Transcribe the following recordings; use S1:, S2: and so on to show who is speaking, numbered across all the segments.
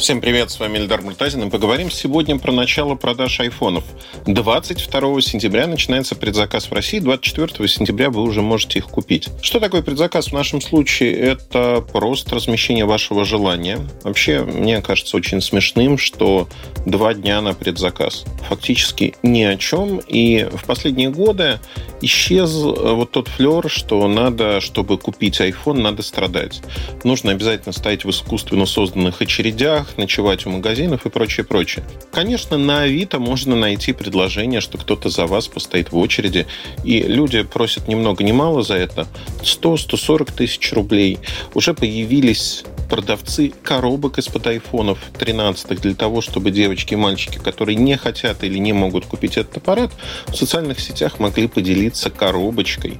S1: Всем привет, с вами Эльдар Муртазин. И поговорим сегодня про начало продаж айфонов. 22 сентября начинается предзаказ в России, 24 сентября вы уже можете их купить. Что такое предзаказ в нашем случае? Это просто размещение вашего желания. Вообще, мне кажется очень смешным, что два дня на предзаказ. Фактически ни о чем. И в последние годы исчез вот тот флер, что надо, чтобы купить iPhone, надо страдать. Нужно обязательно стоять в искусственно созданных очередях, ночевать у магазинов и прочее, прочее. Конечно, на Авито можно найти предложение, что кто-то за вас постоит в очереди, и люди просят ни много ни мало за это 100-140 тысяч рублей. Уже появились продавцы коробок из-под айфонов 13 для того, чтобы девочки и мальчики, которые не хотят или не могут купить этот аппарат, в социальных сетях могли поделиться коробочкой.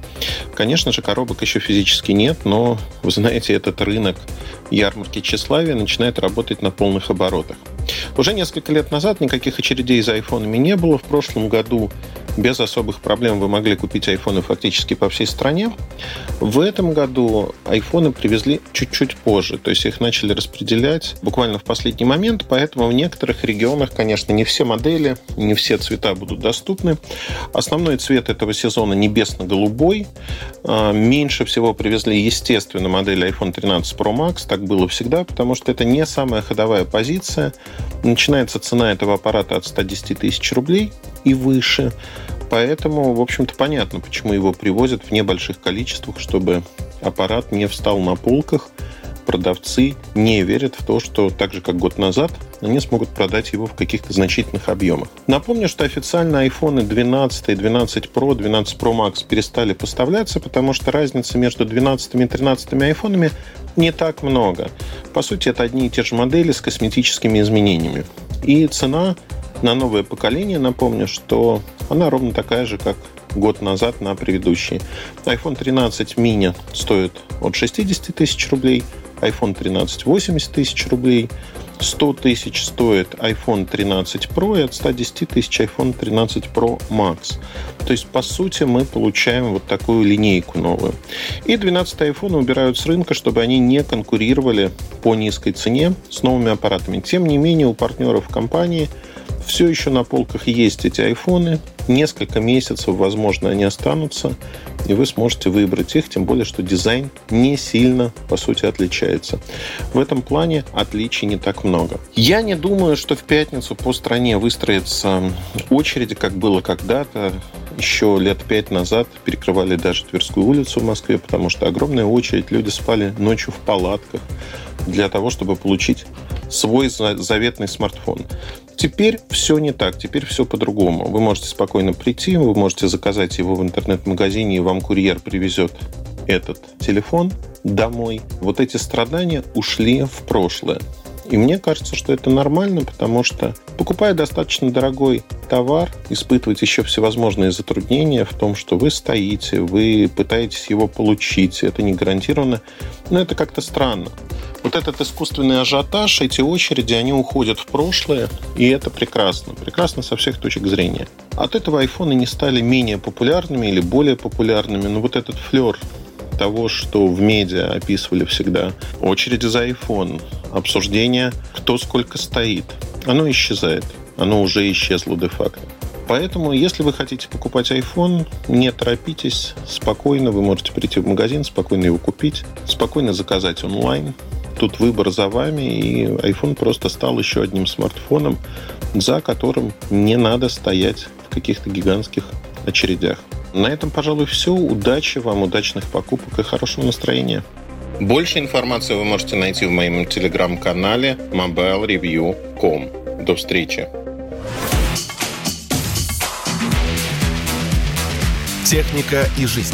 S1: Конечно же, коробок еще физически нет, но, вы знаете, этот рынок ярмарки тщеславия начинает работать на полных оборотах. Уже несколько лет назад никаких очередей за айфонами не было. В прошлом году без особых проблем вы могли купить айфоны фактически по всей стране. В этом году айфоны привезли чуть-чуть позже, то есть их начали распределять буквально в последний момент, поэтому в некоторых регионах, конечно, не все модели, не все цвета будут доступны. Основной цвет этого сезона небесно-голубой. А, меньше всего привезли, естественно, модели iPhone 13 Pro Max, так было всегда, потому что это не самая ходовая позиция. Начинается цена этого аппарата от 110 тысяч рублей и выше. Поэтому, в общем-то, понятно, почему его привозят в небольших количествах, чтобы аппарат не встал на полках. Продавцы не верят в то, что так же, как год назад, они смогут продать его в каких-то значительных объемах. Напомню, что официально iPhone 12, 12 Pro, 12 Pro Max перестали поставляться, потому что разница между 12 и 13 айфонами не так много. По сути, это одни и те же модели с косметическими изменениями. И цена на новое поколение, напомню, что она ровно такая же, как год назад на предыдущий. iPhone 13 mini стоит от 60 тысяч рублей, iPhone 13 80 тысяч рублей, 100 тысяч стоит iPhone 13 Pro и от 110 тысяч iPhone 13 Pro Max. То есть, по сути, мы получаем вот такую линейку новую. И 12 iPhone убирают с рынка, чтобы они не конкурировали по низкой цене с новыми аппаратами. Тем не менее, у партнеров компании – все еще на полках есть эти айфоны. Несколько месяцев, возможно, они останутся, и вы сможете выбрать их, тем более, что дизайн не сильно, по сути, отличается. В этом плане отличий не так много. Я не думаю, что в пятницу по стране выстроится очереди, как было когда-то. Еще лет пять назад перекрывали даже Тверскую улицу в Москве, потому что огромная очередь, люди спали ночью в палатках для того, чтобы получить свой заветный смартфон. Теперь все не так, теперь все по-другому. Вы можете спокойно прийти, вы можете заказать его в интернет-магазине, и вам курьер привезет этот телефон домой. Вот эти страдания ушли в прошлое. И мне кажется, что это нормально, потому что покупая достаточно дорогой товар, испытывать еще всевозможные затруднения в том, что вы стоите, вы пытаетесь его получить, это не гарантированно, но это как-то странно. Вот этот искусственный ажиотаж, эти очереди, они уходят в прошлое, и это прекрасно. Прекрасно со всех точек зрения. От этого айфоны не стали менее популярными или более популярными, но вот этот флер того, что в медиа описывали всегда очереди за iPhone, обсуждение, кто сколько стоит, оно исчезает. Оно уже исчезло де-факто. Поэтому, если вы хотите покупать iPhone, не торопитесь, спокойно вы можете прийти в магазин, спокойно его купить, спокойно заказать онлайн. Тут выбор за вами, и iPhone просто стал еще одним смартфоном, за которым не надо стоять в каких-то гигантских очередях. На этом, пожалуй, все. Удачи вам, удачных покупок и хорошего настроения. Больше информации вы можете найти в моем телеграм-канале mobilereview.com. До встречи!
S2: Техника и жизнь.